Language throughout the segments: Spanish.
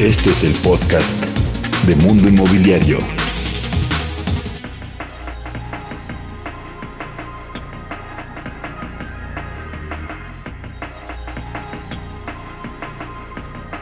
Este es el podcast de Mundo Inmobiliario.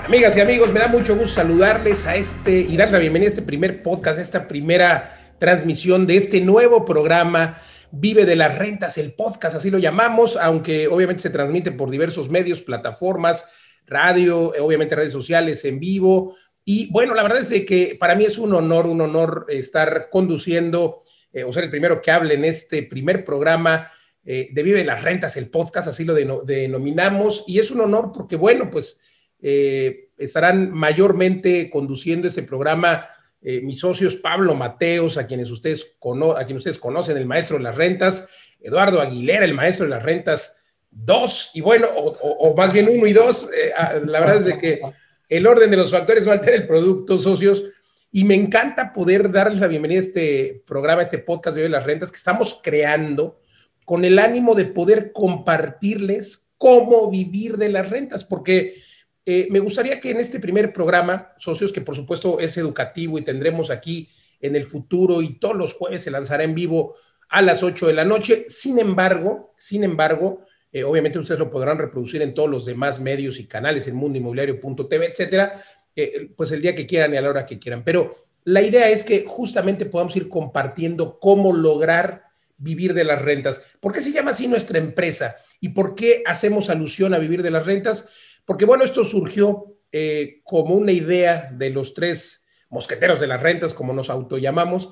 Amigas y amigos, me da mucho gusto saludarles a este y dar la bienvenida a este primer podcast, a esta primera transmisión de este nuevo programa Vive de las Rentas, el podcast, así lo llamamos, aunque obviamente se transmite por diversos medios, plataformas, radio, eh, obviamente redes sociales en vivo. Y bueno, la verdad es que para mí es un honor, un honor estar conduciendo eh, o ser el primero que hable en este primer programa eh, de Vive de las Rentas, el podcast, así lo denominamos. Y es un honor porque, bueno, pues estarán mayormente conduciendo ese programa mis socios Pablo Mateos, a quienes, ustedes a quienes ustedes conocen, el maestro de las rentas, Eduardo Aguilera, el maestro de las rentas dos, y bueno, o, más bien uno y dos, eh, ah, la verdad es de que el orden de los factores no altera el producto, socios, y me encanta poder darles la bienvenida a este programa, a este podcast de las rentas que estamos creando con el ánimo de poder compartirles cómo vivir de las rentas, porque eh, me gustaría que en este primer programa, socios, que por supuesto es educativo y tendremos aquí en el futuro y todos los jueves se lanzará en vivo a las 8 de la noche, sin embargo, sin embargo, eh, obviamente ustedes lo podrán reproducir en todos los demás medios y canales, en mundoinmobiliario.tv, etcétera, eh, pues el día que quieran y a la hora que quieran. Pero la idea es que justamente podamos ir compartiendo cómo lograr vivir de las rentas. ¿Por qué se llama así nuestra empresa? ¿Y por qué hacemos alusión a vivir de las rentas? Porque bueno, esto surgió eh, como una idea de los tres mosqueteros de las rentas, como nos autollamamos,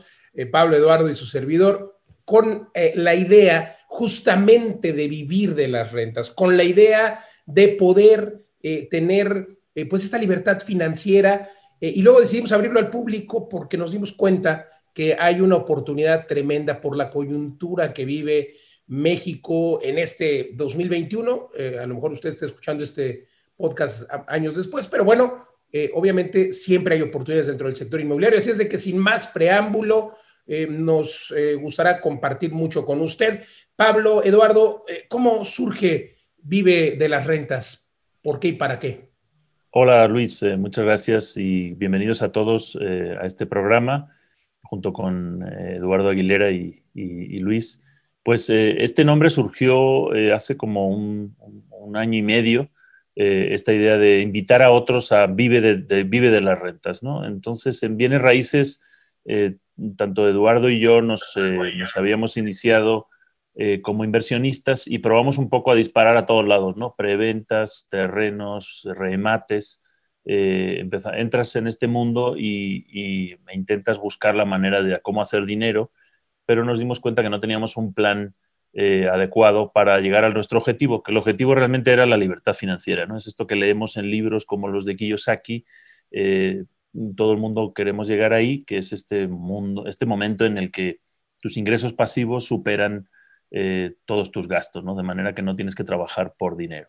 Pablo Eduardo y su servidor, con eh, la idea justamente de vivir de las rentas, con la idea de poder eh, tener eh, pues esta libertad financiera y luego decidimos abrirlo al público porque nos dimos cuenta que hay una oportunidad tremenda por la coyuntura que vive México en este 2021. a lo mejor usted está escuchando este podcast años después, pero bueno, obviamente siempre hay oportunidades dentro del sector inmobiliario. Así es de que sin más preámbulo, eh, nos eh, gustará compartir mucho con usted. Pablo, Eduardo, eh, ¿cómo surge Vive de las Rentas? ¿Por qué y para qué? Hola Luis, muchas gracias y bienvenidos a todos a este programa junto con Eduardo Aguilera y, Luis. Pues este nombre surgió hace como un, año y medio, esta idea de invitar a otros a Vive de, Vive de las Rentas, ¿no? Entonces en Bienes Raíces tanto Eduardo y yo nos, eh, habíamos iniciado eh, como inversionistas y probamos un poco a disparar a todos lados, ¿no? Preventas, terrenos, remates. Eh, entras en este mundo y, intentas buscar la manera de cómo hacer dinero, pero nos dimos cuenta que no teníamos un plan adecuado para llegar a nuestro objetivo, que el objetivo realmente era la libertad financiera, ¿no? Es esto que leemos en libros como los de Kiyosaki, todo el mundo queremos llegar ahí, que es este, mundo, este momento en el que tus ingresos pasivos superan eh, todos tus gastos, ¿no? de manera que no tienes que trabajar por dinero.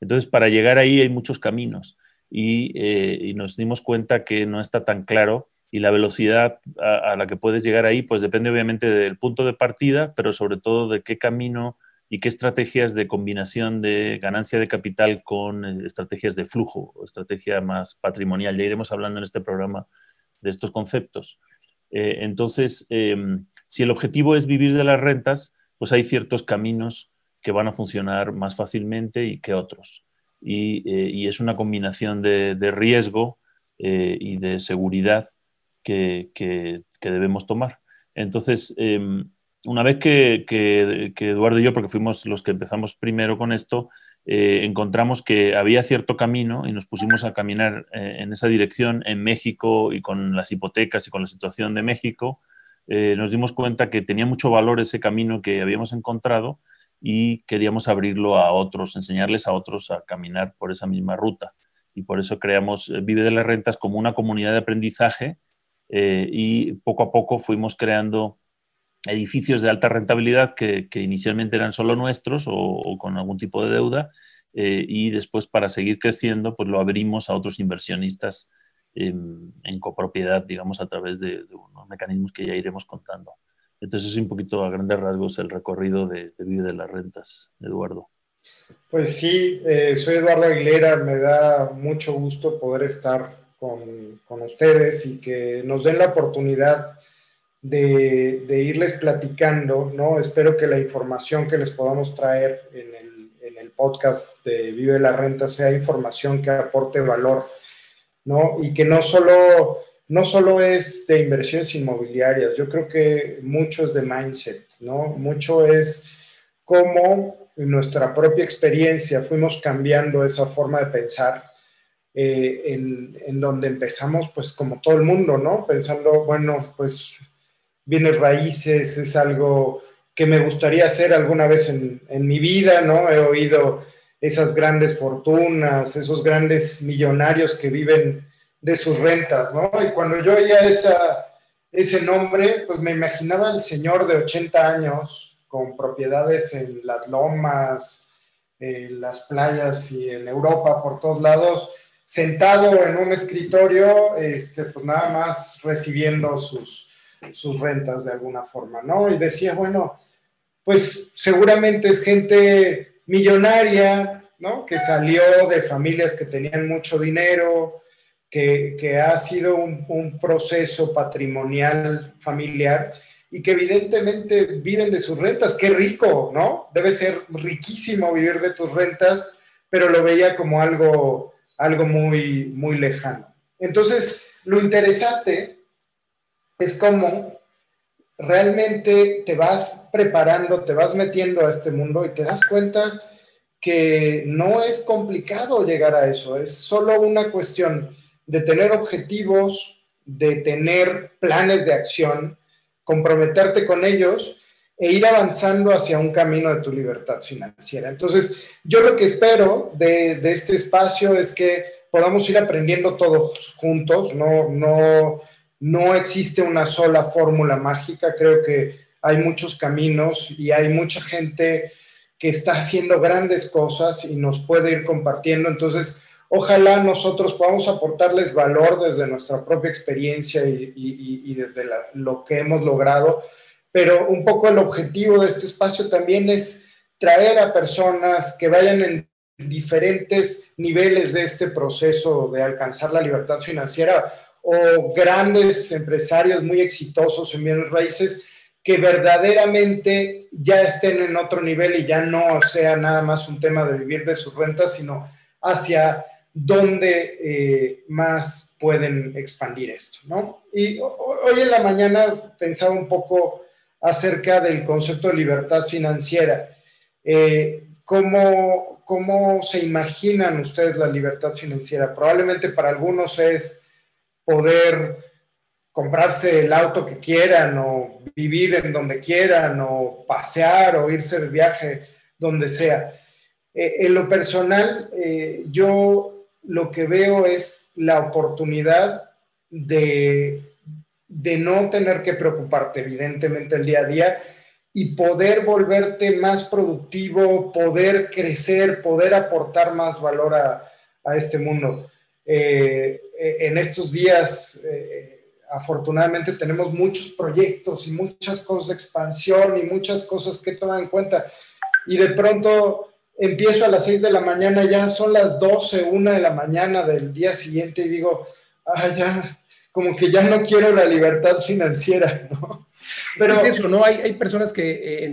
Entonces, para llegar ahí hay muchos caminos y, eh, nos dimos cuenta que no está tan claro y la velocidad a, la que puedes llegar ahí, pues depende obviamente del punto de partida, pero sobre todo de qué camino y qué estrategias de combinación de ganancia de capital con eh, estrategias de flujo estrategia más patrimonial. Ya iremos hablando en este programa de estos conceptos. Eh, entonces, em, si el objetivo es vivir de las rentas, pues hay ciertos caminos que van a funcionar más fácilmente y que otros. Y, eh, es una combinación de, riesgo y de seguridad que, que, debemos tomar. Entonces, em, una vez que, Eduardo y yo, porque fuimos los que empezamos primero con esto, eh, encontramos que había cierto camino y nos pusimos a caminar eh, en esa dirección en México y con las hipotecas y con la situación de México, eh, nos dimos cuenta que tenía mucho valor ese camino que habíamos encontrado y queríamos abrirlo a otros, enseñarles a otros a caminar por esa misma ruta. Y por eso creamos Vive de las Rentas como una comunidad de aprendizaje y poco a poco fuimos creando edificios de alta rentabilidad que, inicialmente eran solo nuestros o, con algún tipo de deuda eh, y después para seguir creciendo pues lo abrimos a otros inversionistas en, copropiedad, digamos, a través de, unos mecanismos que ya iremos contando. Entonces es un poquito a grandes rasgos el recorrido de, de Vive de las Rentas, Eduardo. Pues sí, eh, soy Eduardo Aguilera, me da mucho gusto poder estar con, con ustedes y que nos den la oportunidad de, de, irles platicando, ¿no? Espero que la información que les podamos traer en el, en el podcast de Vive la Renta sea información que aporte valor, ¿no? Y que no solo, no solo es de inversiones inmobiliarias, yo creo que mucho es de mindset, ¿no? Mucho es cómo en nuestra propia experiencia fuimos cambiando esa forma de pensar, eh, en, en, donde empezamos, pues como todo el mundo, ¿no? Pensando, bueno, pues bienes raíces es algo que me gustaría hacer alguna vez en, mi vida, ¿no? He oído esas grandes fortunas, esos grandes millonarios que viven de sus rentas, ¿no? Y cuando yo oía ese nombre, pues me imaginaba el señor de 80 años con propiedades en las lomas, en las playas y en Europa, por todos lados, sentado en un escritorio, este, pues nada más recibiendo sus, sus rentas de alguna forma, ¿no? Y decía, bueno, pues seguramente es gente millonaria, ¿no? Que salió de familias que tenían mucho dinero, que, que ha sido un, proceso patrimonial familiar y que evidentemente viven de sus rentas. Qué rico, ¿no? Debe ser riquísimo vivir de tus rentas, pero lo veía como algo, algo muy, muy lejano. Entonces, lo interesante es cómo realmente te vas preparando, te vas metiendo a este mundo y te das cuenta que no es complicado llegar a eso, es solo una cuestión de tener objetivos, de tener planes de acción, comprometerte con ellos e ir avanzando hacia un camino de tu libertad financiera. Entonces, yo lo que espero de, de este espacio es que podamos ir aprendiendo todos juntos, no, no, no existe una sola fórmula mágica, creo que hay muchos caminos y hay mucha gente que está haciendo grandes cosas y nos puede ir compartiendo. Entonces, ojalá nosotros podamos aportarles valor desde nuestra propia experiencia y, desde lo que hemos logrado, pero un poco el objetivo de este espacio también es traer a personas que vayan en diferentes niveles de este proceso de alcanzar la libertad financiera o grandes empresarios muy exitosos en bienes raíces que verdaderamente ya estén en otro nivel y ya no sea nada más un tema de vivir de sus rentas, sino hacia dónde eh, más pueden expandir esto, ¿no? Y hoy en la mañana pensaba un poco acerca del concepto de libertad financiera. Eh, ¿cómo, ¿Cómo se imaginan ustedes la libertad financiera? Probablemente para algunos es poder comprarse el auto que quieran o vivir en donde quieran o pasear o irse de viaje donde sea. Eh, en lo personal, eh, yo lo que veo es la oportunidad de, de no tener que preocuparte evidentemente el día a día y poder volverte más productivo, poder crecer, poder aportar más valor a, a este mundo. Eh, en estos días, eh, afortunadamente, tenemos muchos proyectos y muchas cosas de expansión y muchas cosas que tomar en cuenta. Y de pronto empiezo a las 6 de la mañana, ya son las 12, 1 de la mañana del día siguiente y digo, ah, ya, como que ya no quiero la libertad financiera, ¿no? Pero es eso, ¿no? Hay, hay personas que eh,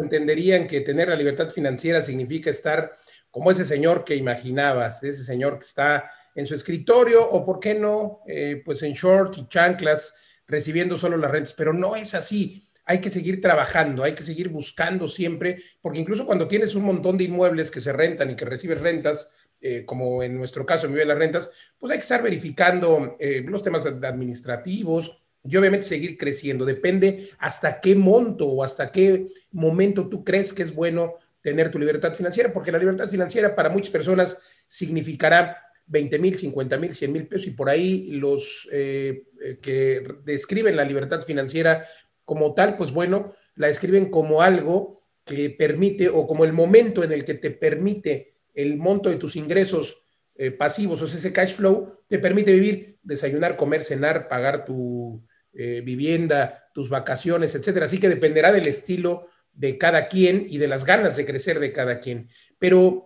entenderían que tener la libertad financiera significa estar como ese señor que imaginabas, ese señor que está en su escritorio o, ¿por qué no?, eh, pues en short y chanclas, recibiendo solo las rentas. Pero no es así. Hay que seguir trabajando, hay que seguir buscando siempre, porque incluso cuando tienes un montón de inmuebles que se rentan y que recibes rentas, eh, como en nuestro caso, en Vive las Rentas, pues hay que estar verificando eh, los temas administrativos y obviamente seguir creciendo. Depende hasta qué monto o hasta qué momento tú crees que es bueno tener tu libertad financiera, porque la libertad financiera para muchas personas significará 20 mil, 50 mil, 100 mil pesos y por ahí los eh, eh, que describen la libertad financiera como tal, pues bueno, la describen como algo que permite o como el momento en el que te permite el monto de tus ingresos eh, pasivos, o sea, ese cash flow, te permite vivir, desayunar, comer, cenar, pagar tu vivienda, tus vacaciones, etcétera. Así que dependerá del estilo de cada quien y de las ganas de crecer de cada quien. Pero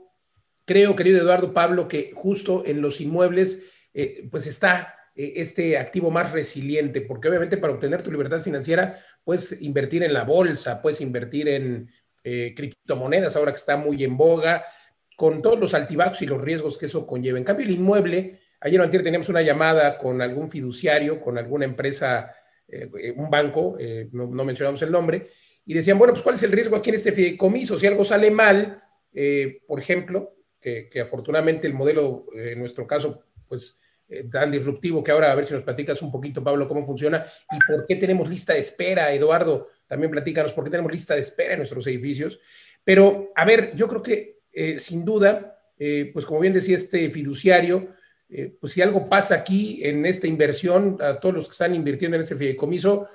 creo, querido Eduardo Pablo, que justo en los inmuebles eh, pues está eh, este activo más resiliente, porque obviamente para obtener tu libertad financiera puedes invertir en la bolsa, puedes invertir en eh, criptomonedas, ahora que está muy en boga, con todos los altibajos y los riesgos que eso conlleva. En cambio, el inmueble, ayer o antes teníamos una llamada con algún fiduciario, con alguna empresa, un banco, no, no, mencionamos el nombre, y decían, bueno, pues ¿cuál es el riesgo aquí en este fideicomiso? Si algo sale mal, por ejemplo, que, afortunadamente el modelo, en nuestro caso, pues eh, tan disruptivo que ahora a ver si nos platicas un poquito, Pablo, cómo funciona y por qué tenemos lista de espera. Eduardo, también platícanos por qué tenemos lista de espera en nuestros edificios. Pero, a ver, yo creo que eh, sin duda, eh, pues como bien decía este fiduciario, pues si algo pasa aquí en esta inversión, a todos los que están invirtiendo en este fideicomiso,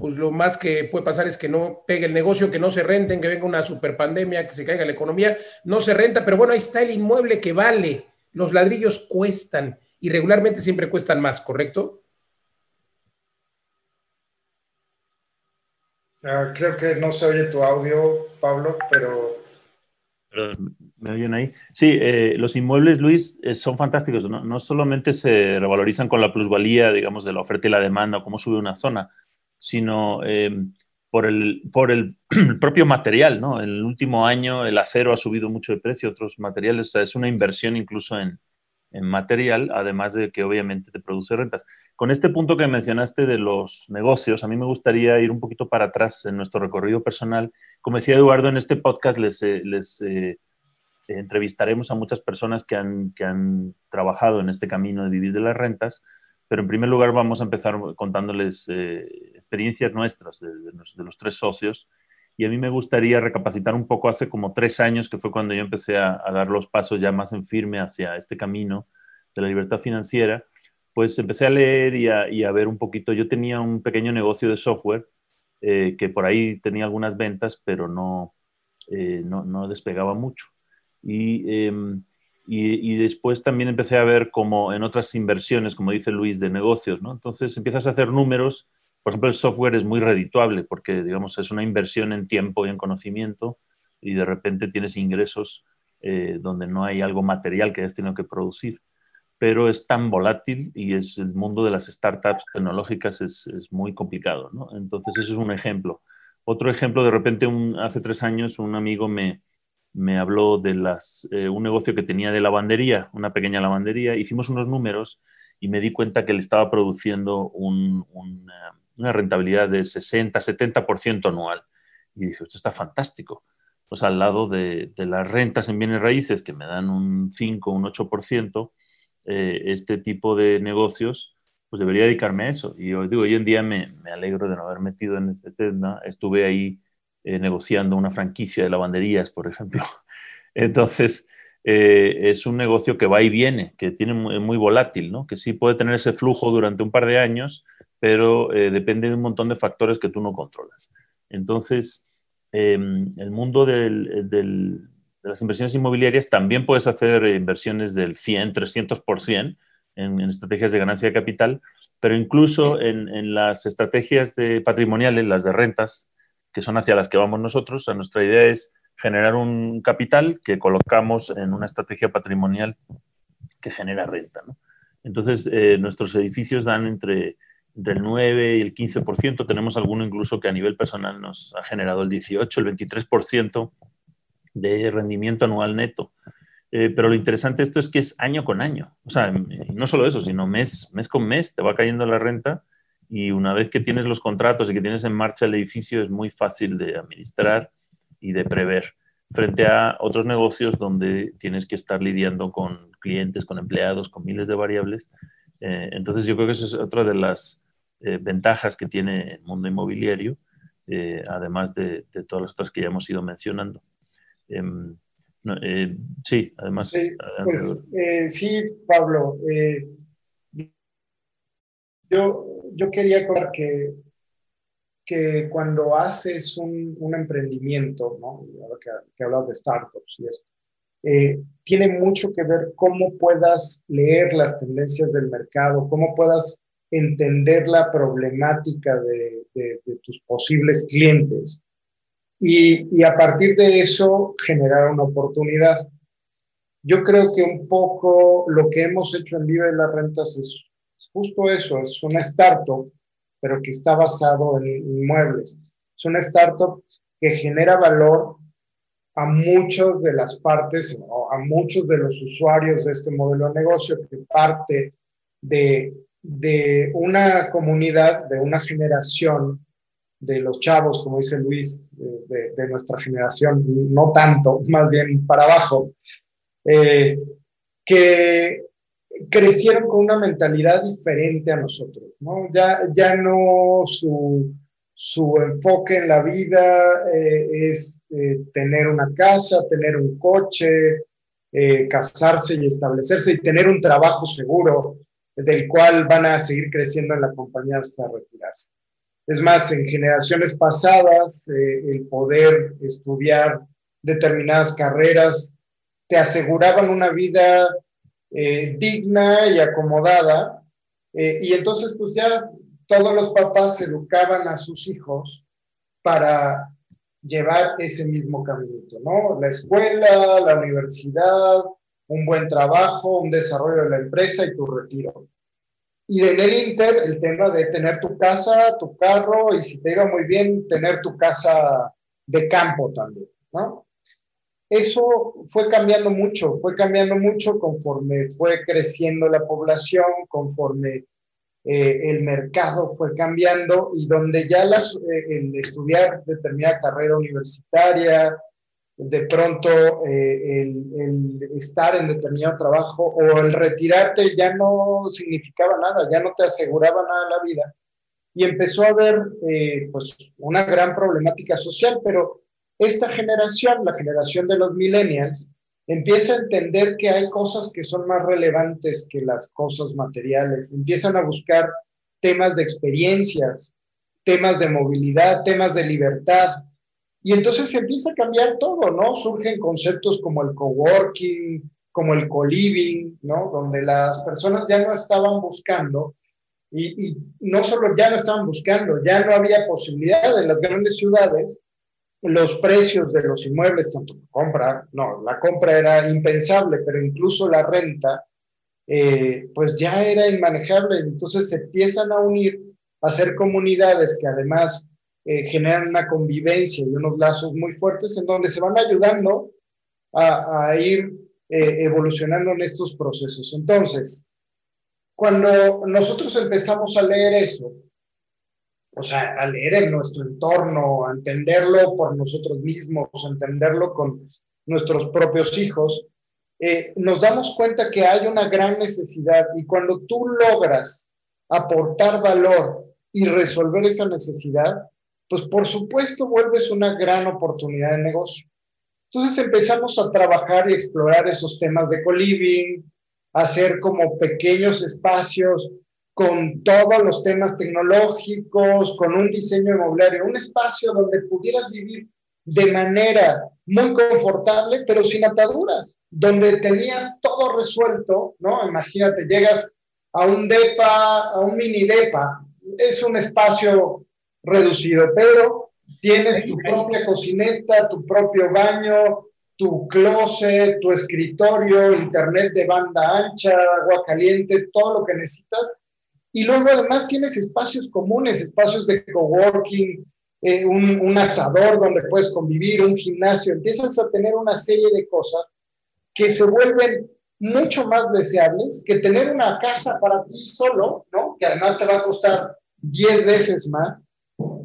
pues lo más que puede pasar es que no pegue el negocio, que no se renten, que venga una super pandemia, que se caiga la economía, no se renta, pero bueno, ahí está el inmueble que vale, los ladrillos cuestan y regularmente siempre cuestan más, ¿correcto? Ah, creo que no se oye tu audio, Pablo, pero... ¿Me oyen ahí? Sí, eh, los inmuebles, Luis, eh, son fantásticos. No, solamente se revalorizan con la plusvalía, digamos, de la oferta y la demanda o cómo sube una zona, sino em, por, el, por el, propio material, ¿no? En el último año el acero ha subido mucho de precio, otros materiales, es una inversión incluso en, en material, además de que obviamente te produce rentas. Con este punto que mencionaste de los negocios, a mí me gustaría ir un poquito para atrás en nuestro recorrido personal. Como decía Eduardo, en este podcast les, eh, les eh, entrevistaremos a muchas personas que han, que han trabajado en este camino de vivir de las rentas, pero en primer lugar vamos a empezar contándoles eh, experiencias nuestras de, los tres socios y a mí me gustaría recapacitar un poco hace como tres años, que fue cuando yo empecé a, dar los pasos ya más en firme hacia este camino de la libertad financiera, pues empecé a leer y a, ver un poquito. Yo tenía un pequeño negocio de software eh, que por ahí tenía algunas ventas, pero no, eh, no, despegaba mucho. Em, y, después también empecé a ver como en otras inversiones, como dice Luis, de negocios, ¿no? Entonces empiezas a hacer números por ejemplo, el software es muy redituable porque, digamos, es una inversión en tiempo y en conocimiento y de repente tienes ingresos eh, donde no hay algo material que hayas tenido que producir. Pero es tan volátil y es el mundo de las startups tecnológicas es, es muy complicado, ¿no? Entonces, eso es un ejemplo. Otro ejemplo, de repente, hace tres años, un amigo me, me habló de eh, un negocio que tenía de lavandería, una pequeña lavandería. Hicimos unos números y me di cuenta que le estaba produciendo un una rentabilidad de 60, 70% anual. Y dije, esto está fantástico. Pues al lado de, las rentas en bienes raíces, que me dan un 5, un 8%, eh, este tipo de negocios, pues debería dedicarme a eso. Y yo digo, hoy en día me, alegro de no haber metido en este tema. Estuve ahí eh, negociando una franquicia de lavanderías, por ejemplo. Entonces, eh, es un negocio que va y viene, que tiene muy, volátil, ¿no? que sí puede tener ese flujo durante un par de años, pero eh, depende de un montón de factores que tú no controlas. Entonces, em, el mundo de las inversiones inmobiliarias también puedes hacer inversiones del 100, 300% en, en estrategias de ganancia de capital, pero incluso en, en, las estrategias de patrimoniales, las de rentas, que son hacia las que vamos nosotros, nuestra idea es generar un capital que colocamos en una estrategia patrimonial que genera renta. Entonces, eh, nuestros edificios dan entre del 9 y el 15%, tenemos alguno incluso que a nivel personal nos ha generado el 18, el 23% de rendimiento anual neto. Eh, pero lo interesante de esto es que es año con año. O sea, no solo eso, sino mes, mes con mes te va cayendo la renta y una vez que tienes los contratos y que tienes en marcha el edificio es muy fácil de administrar y de prever frente a otros negocios donde tienes que estar lidiando con clientes, con empleados, con miles de variables eh, entonces yo creo que eso es otra de las eh, ventajas que tiene el mundo inmobiliario, eh, además de, todas las otras que ya hemos ido mencionando. Em, sí, además. Pues, sí, Pablo. yo, yo quería contar que, que cuando haces un, un emprendimiento, ¿no? que, que hablas de startups y esto, eh, tiene mucho que ver cómo puedas leer las tendencias del mercado, cómo puedas entender la problemática de, tus posibles clientes y, a partir de eso generar una oportunidad. yo creo que un poco lo que hemos hecho en Vive las Rentas es justo eso, es una startup, pero que está basado en inmuebles. Es una startup que genera valor a muchas de las partes, o a muchos de los usuarios de este modelo de negocio, que parte de, de una comunidad, de una generación de los chavos, como dice Luis, de, nuestra generación, no tanto, más bien para abajo, eh, que crecieron con una mentalidad diferente a nosotros, ¿no? Ya, ya no su, su enfoque en la vida eh, es eh, tener una casa, tener un coche, casarse y establecerse y tener un trabajo seguro del cual van a seguir creciendo en la compañía hasta retirarse. Es más, en generaciones pasadas, el poder estudiar determinadas carreras te aseguraban una vida eh, digna y acomodada. Eh, y entonces, pues ya todos los papás educaban a sus hijos para llevar ese mismo caminito, ¿no? La escuela, la universidad, un buen trabajo, un desarrollo de la empresa y tu retiro. Y en el Inter, el tema de tener tu casa, tu carro y si te iba muy bien, tener tu casa de campo también, ¿no? Eso fue cambiando mucho, fue cambiando mucho conforme fue creciendo la población, conforme eh, el mercado fue cambiando y donde ya las, eh, el estudiar determinada carrera universitaria, de pronto eh, el, estar en determinado trabajo o el retirarte ya no significaba nada, ya no te aseguraba nada la vida. Y empezó a haber pues una gran problemática social, pero esta generación, la generación de los millennials, empieza a entender que hay cosas que son más relevantes que las cosas materiales, empiezan a buscar temas de experiencias, temas de movilidad, temas de libertad. Y entonces se empieza a cambiar todo, ¿no? Surgen conceptos como el coworking, como el co-living, ¿no? Donde las personas ya no estaban buscando, y, y no solo ya no estaban buscando, ya no había posibilidad en las grandes ciudades los precios de los inmuebles, tanto compra, no, la compra era impensable, pero incluso la renta, eh, pues ya era inmanejable. Entonces se empiezan a unir, a hacer comunidades que además eh, generan una convivencia y unos lazos muy fuertes en donde se van ayudando a, ir eh, evolucionando en estos procesos. Entonces, cuando nosotros empezamos a leer eso, o sea, a leer en nuestro entorno, a entenderlo por nosotros mismos, a entenderlo con nuestros propios hijos, eh, nos damos cuenta que hay una gran necesidad y cuando tú logras aportar valor y resolver esa necesidad, pues por supuesto vuelves una gran oportunidad de negocio. Entonces empezamos a trabajar y explorar esos temas de co-living, hacer como pequeños espacios con todos los temas tecnológicos, con un diseño inmobiliario, un espacio donde pudieras vivir de manera muy confortable, pero sin ataduras, donde tenías todo resuelto, ¿no? Imagínate, llegas a un DEPA, a un mini DEPA, es un espacio reducido, pero tienes tu propia cocineta, tu propio baño, tu closet, tu escritorio, internet de banda ancha, agua caliente, todo lo que necesitas y luego además tienes espacios comunes, espacios de coworking, eh, un, un, asador donde puedes convivir, un gimnasio. Empiezas a tener una serie de cosas que se vuelven mucho más deseables que tener una casa para ti solo, ¿no? Que además te va a costar 10 veces más.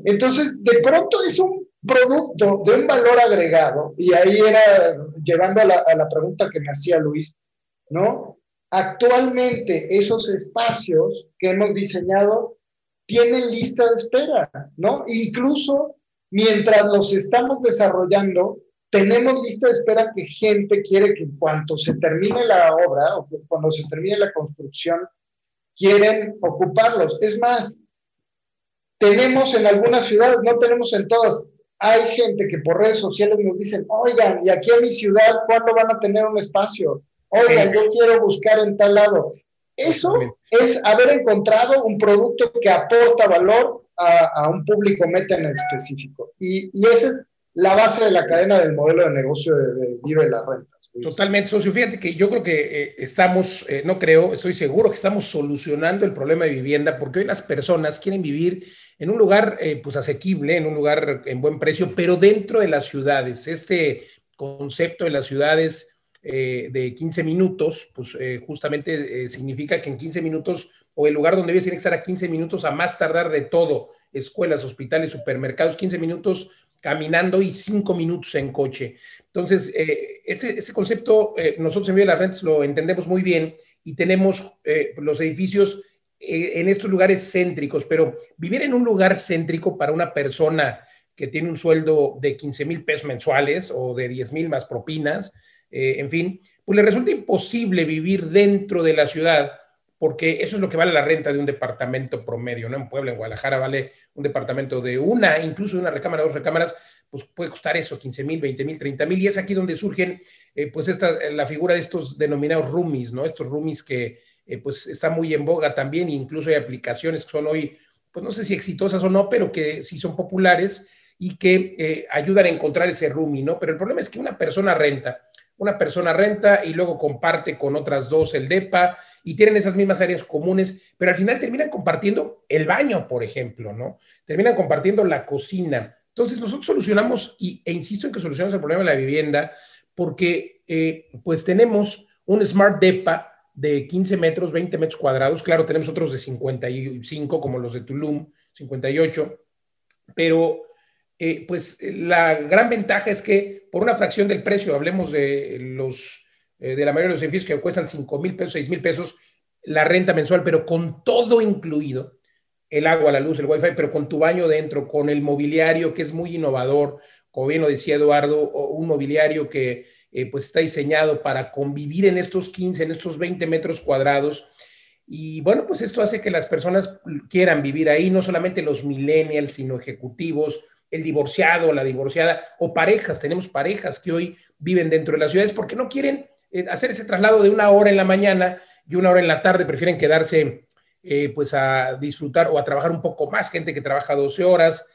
Entonces, de pronto es un producto de un valor agregado, y ahí era llevando a la, a la pregunta que me hacía Luis, ¿no? Actualmente esos espacios que hemos diseñado tienen lista de espera, ¿no? Incluso mientras los estamos desarrollando, tenemos lista de espera que gente quiere que en cuanto se termine la obra o cuando se termine la construcción, quieren ocuparlos. Es más, tenemos en algunas ciudades, no tenemos en todas, hay gente que por redes sociales nos dicen, oigan, y aquí en mi ciudad, ¿cuándo van a tener un espacio? Oigan, yo quiero buscar en tal lado. Eso es haber encontrado un producto que aporta valor a, un público meta en específico. Y, esa es la base de la cadena del modelo de negocio de, de Vive las Rentas. Totalmente, socio. Fíjate que yo creo que eh, estamos, eh, no creo, estoy seguro que estamos solucionando el problema de vivienda porque hoy las personas quieren vivir en un lugar eh, pues asequible, en un lugar en buen precio, pero dentro de las ciudades. Este concepto de las ciudades de 15 minutos, pues justamente significa que en 15 minutos o el lugar donde vives tiene que estar a 15 minutos a más tardar de todo, escuelas, hospitales, supermercados, 15 minutos caminando y 5 minutos en coche. Entonces, eh, este, este, concepto eh, nosotros en Vía de las Rentas lo entendemos muy bien y tenemos eh, los edificios en estos lugares céntricos, pero vivir en un lugar céntrico para una persona que tiene un sueldo de 15 mil pesos mensuales o de 10 mil más propinas, en fin, pues le resulta imposible vivir dentro de la ciudad porque eso es lo que vale la renta de un departamento promedio, ¿no? En Puebla, en Guadalajara vale un departamento de una, incluso una recámara, dos recámaras, pues puede costar eso, 15 mil, 20 mil, 30 mil, y es aquí donde surgen, eh, pues, esta, la figura de estos denominados roomies, ¿no? Estos roomies que, eh, pues, están muy en boga también, incluso hay aplicaciones que son hoy, pues, no sé si exitosas o no, pero que sí son populares y que eh, ayudan a encontrar ese roomie, ¿no? Pero el problema es que una persona renta, una persona renta y luego comparte con otras dos el DEPA y tienen esas mismas áreas comunes, pero al final terminan compartiendo el baño, por ejemplo, ¿no? Terminan compartiendo la cocina. Entonces nosotros solucionamos, y, e insisto en que solucionamos el problema de la vivienda, porque eh, pues tenemos un Smart DEPA de 15 metros, 20 metros cuadrados, claro, tenemos otros de 55 como los de Tulum, 58, pero eh, pues la gran ventaja es que por una fracción del precio, hablemos de los eh, de la mayoría de los edificios que cuestan 5 mil pesos, 6 mil pesos, la renta mensual, pero con todo incluido, el agua, la luz, el wifi, pero con tu baño dentro, con el mobiliario que es muy innovador, como bien lo decía Eduardo, un mobiliario que eh, pues está diseñado para convivir en estos 15, en estos 20 metros cuadrados. Y bueno, pues esto hace que las personas quieran vivir ahí, no solamente los millennials, sino ejecutivos, el divorciado, la divorciada, o parejas, tenemos parejas que hoy viven dentro de las ciudades porque no quieren eh, hacer ese traslado de una hora en la mañana y una hora en la tarde, prefieren quedarse eh, pues a disfrutar o a trabajar un poco más, gente que trabaja 12 horas.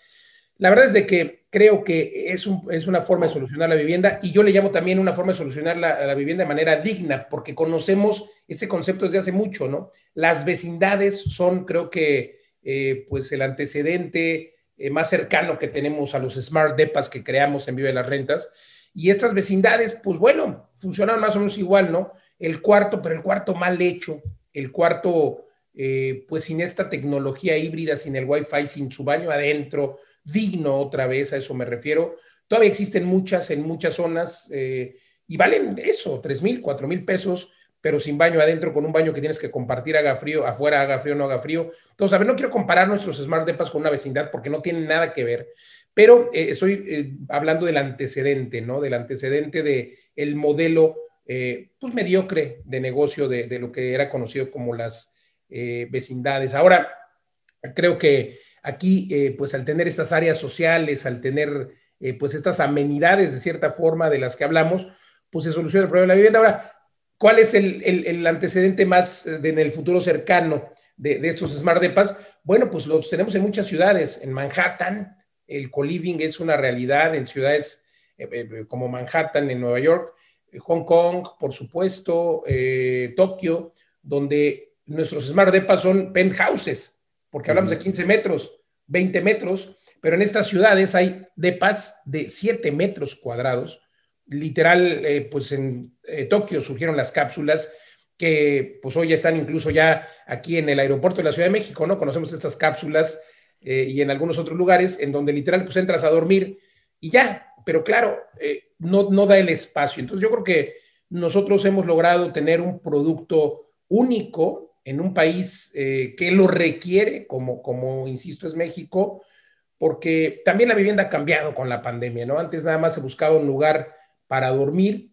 La verdad es de que creo que es, es una forma de solucionar la vivienda y yo le llamo también una forma de solucionar la, vivienda de manera digna, porque conocemos ese concepto desde hace mucho, ¿no? Las vecindades son, creo que, eh, pues el antecedente más cercano que tenemos a los smart depas que creamos en Vive de las Rentas y estas vecindades, pues bueno, funcionan más o menos igual, ¿no? El cuarto, pero el cuarto mal hecho, el cuarto, eh, pues sin esta tecnología híbrida, sin el Wi-Fi, sin su baño adentro, digno otra vez, a eso me refiero. Todavía existen muchas en muchas zonas eh, y valen eso, tres mil, cuatro mil pesos, pero sin baño adentro, con un baño que tienes que compartir, haga frío, afuera haga frío, no haga frío. Entonces, a ver, no quiero comparar nuestros Smart Depas con una vecindad porque no tienen nada que ver. Pero eh, estoy eh, hablando del antecedente, ¿no? Del antecedente de el modelo, eh, pues, mediocre de negocio de, de, lo que era conocido como las vecindades. Ahora, creo que aquí, pues, al tener estas áreas sociales, al tener, pues, estas amenidades de cierta forma de las que hablamos, pues, se soluciona el problema de la vivienda. Ahora, ¿cuál es el, el, el antecedente más de, en el futuro cercano de, de estos smart depas? Bueno, pues los tenemos en muchas ciudades, en Manhattan, el co-living es una realidad en ciudades eh, eh, como Manhattan, en Nueva York, eh, Hong Kong, por supuesto, Tokio, donde nuestros smart depas son penthouses, porque hablamos de 15 metros, 20 metros, pero en estas ciudades hay depas de 7 metros cuadrados. Literal, pues en Tokio surgieron las cápsulas que pues hoy están incluso ya aquí en el aeropuerto de la Ciudad de México, ¿no? Conocemos estas cápsulas eh, y en algunos otros lugares en donde literal pues entras a dormir y ya, pero claro, eh, no, no da el espacio. Entonces yo creo que nosotros hemos logrado tener un producto único en un país eh, que lo requiere, como, como insisto es México, porque también la vivienda ha cambiado con la pandemia, ¿no? Antes nada más se buscaba un lugar para dormir,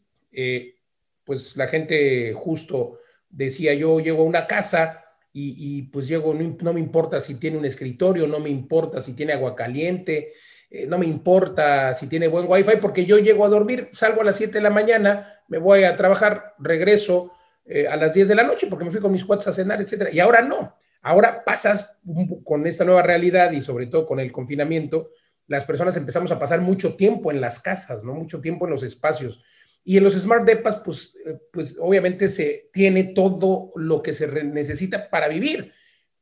pues la gente justo decía, yo llego a una casa, y, pues llego, no, me importa si tiene un escritorio, no me importa si tiene agua caliente, eh, no me importa si tiene buen wifi, porque yo llego a dormir, salgo a las 7 de la mañana, me voy a trabajar, regreso eh, a las 10 de la noche porque me fui con mis cuates a cenar, etcétera. Y ahora no, ahora pasas con esta nueva realidad y sobre todo con el confinamiento, las personas empezamos a pasar mucho tiempo en las casas, ¿no? Mucho tiempo en los espacios. Y en los Smart Depas, pues, eh, pues obviamente se tiene todo lo que se necesita para vivir.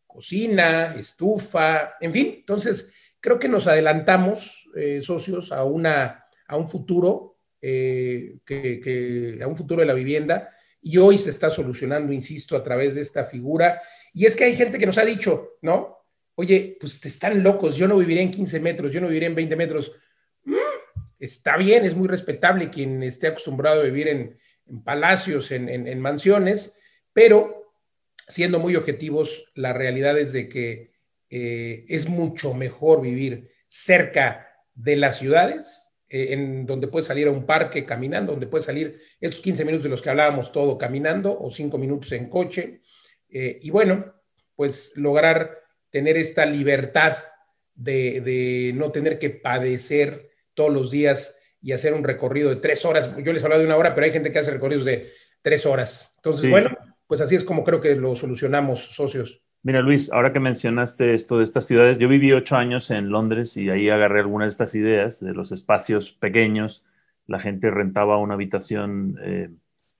Cocina, estufa, en fin. Entonces, creo que nos adelantamos, eh, socios, a, una, a un futuro, eh, que, a un futuro de la vivienda. Y hoy se está solucionando, insisto, a través de esta figura. Y es que hay gente que nos ha dicho, ¿no? Oye, pues te están locos, yo no viviré en 15 metros, yo no viviré en 20 metros está bien, es muy respetable quien esté acostumbrado a vivir en, palacios, en, mansiones, pero siendo muy objetivos, la realidad es de que eh, es mucho mejor vivir cerca de las ciudades, eh, en donde puedes salir a un parque caminando, donde puedes salir estos 15 minutos de los que hablábamos todo caminando o 5 minutos en coche. Eh, y bueno, pues lograr tener esta libertad de, de no tener que padecer todos los días y hacer un recorrido de tres horas. Yo les hablaba de una hora, pero hay gente que hace recorridos de tres horas. Entonces, bueno, pues así es como creo que lo solucionamos, socios. Mira, Luis, ahora que mencionaste esto de estas ciudades, yo viví ocho años en Londres y ahí agarré algunas de estas ideas de los espacios pequeños. La gente rentaba una habitación, eh,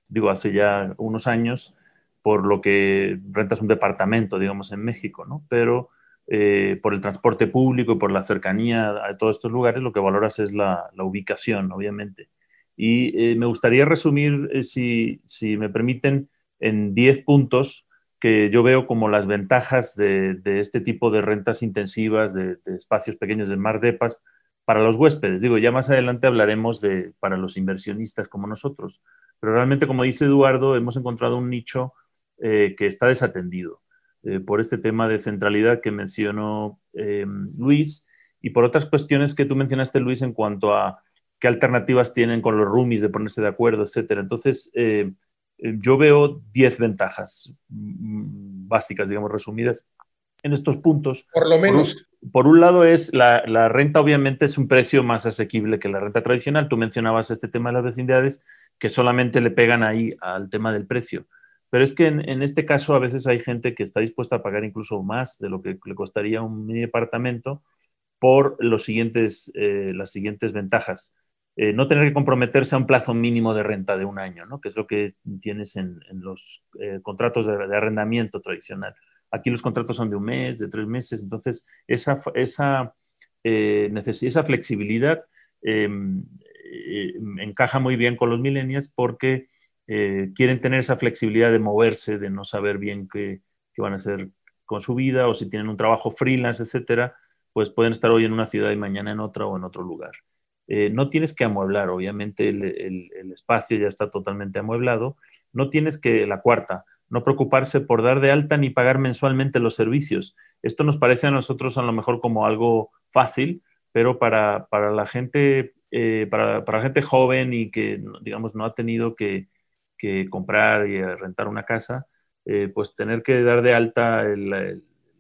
digo, hace ya unos años, por lo que rentas un departamento, digamos, en México, ¿no? Pero eh, por el transporte público y por la cercanía a todos estos lugares, lo que valoras es la, ubicación, obviamente. Y eh, me gustaría resumir, eh, si, si, me permiten, en 10 puntos que yo veo como las ventajas de, de este tipo de rentas intensivas, de, espacios pequeños de mar depas para los huéspedes. Digo, ya más adelante hablaremos de para los inversionistas como nosotros. Pero realmente, como dice Eduardo, hemos encontrado un nicho que está desatendido. Eh, por este tema de centralidad que mencionó eh, Luis y por otras cuestiones que tú mencionaste, Luis, en cuanto a qué alternativas tienen con los roomies de ponerse de acuerdo, etcétera. Entonces, eh, yo veo 10 ventajas mm, básicas, digamos, resumidas en estos puntos. Por lo menos. Por un, lado es la, la, renta, obviamente, es un precio más asequible que la renta tradicional. Tú mencionabas este tema de las vecindades que solamente le pegan ahí al tema del precio. Pero es que en, este caso a veces hay gente que está dispuesta a pagar incluso más de lo que le costaría un mini departamento por los siguientes, eh, las siguientes ventajas. Eh, no tener que comprometerse a un plazo mínimo de renta de un año, ¿no? que es lo que tienes en, los eh, contratos de, arrendamiento tradicional. Aquí los contratos son de un mes, de tres meses, entonces esa, esa, esa flexibilidad em, encaja muy bien con los millennials porque eh, quieren tener esa flexibilidad de moverse, de no saber bien qué, van a hacer con su vida o si tienen un trabajo freelance, etcétera, pues pueden estar hoy en una ciudad y mañana en otra o en otro lugar. Eh, no tienes que amueblar, obviamente el, espacio ya está totalmente amueblado. No tienes que, la cuarta, no preocuparse por dar de alta ni pagar mensualmente los servicios. Esto nos parece a nosotros a lo mejor como algo fácil, pero para, la gente, eh, para, para, la gente joven y que, digamos, no ha tenido que, que comprar y rentar una casa, eh, pues tener que dar de alta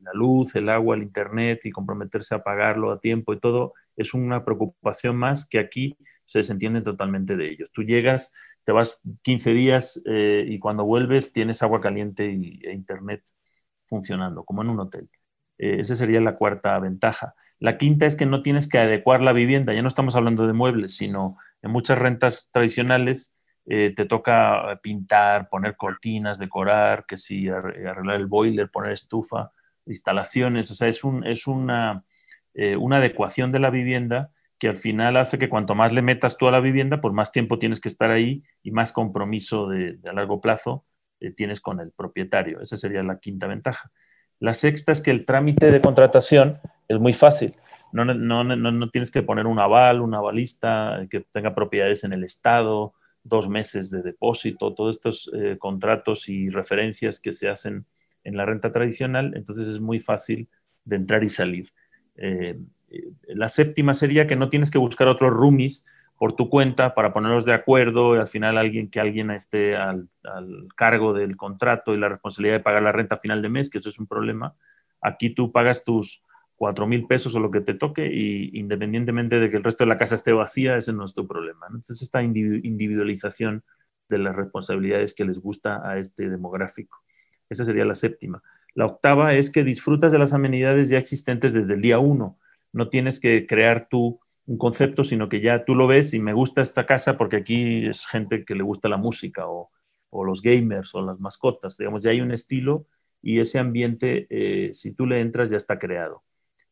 la luz, el agua, el internet y comprometerse a pagarlo a tiempo y todo, es una preocupación más que aquí se desentienden totalmente de ellos. Tú llegas, te vas 15 días eh, y cuando vuelves tienes agua caliente y, e internet funcionando, como en un hotel. Eh, esa sería la cuarta ventaja. La quinta es que no tienes que adecuar la vivienda, ya no estamos hablando de muebles, sino en muchas rentas tradicionales eh, te toca pintar, poner cortinas, decorar, que si arreglar el boiler, poner estufa, instalaciones, o sea, es, un, es una, eh, una adecuación de la vivienda que al final hace que cuanto más le metas tú a la vivienda, pues más tiempo tienes que estar ahí y más compromiso de, a largo plazo eh, tienes con el propietario. Esa sería la quinta ventaja. La sexta es que el trámite de contratación es muy fácil. No, no, no, no tienes que poner un aval, un avalista que tenga propiedades en el Estado, dos meses de depósito, todos estos eh, contratos y referencias que se hacen en la renta tradicional, entonces es muy fácil de entrar y salir. Eh, eh, la séptima sería que no tienes que buscar otros roomies por tu cuenta para ponerlos de acuerdo y al final alguien que alguien esté al, al, cargo del contrato y la responsabilidad de pagar la renta a final de mes, que eso es un problema. Aquí tú pagas tus, cuatro mil pesos o lo que te toque y independientemente de que el resto de la casa esté vacía, ese no es tu problema. Entonces, esta individualización de las responsabilidades que les gusta a este demográfico. Esa sería la séptima. La octava es que disfrutas de las amenidades ya existentes desde el día uno. No tienes que crear tú un concepto, sino que ya tú lo ves y me gusta esta casa porque aquí es gente que le gusta la música o, los gamers o las mascotas, digamos, ya hay un estilo y ese ambiente, eh, si tú le entras, ya está creado.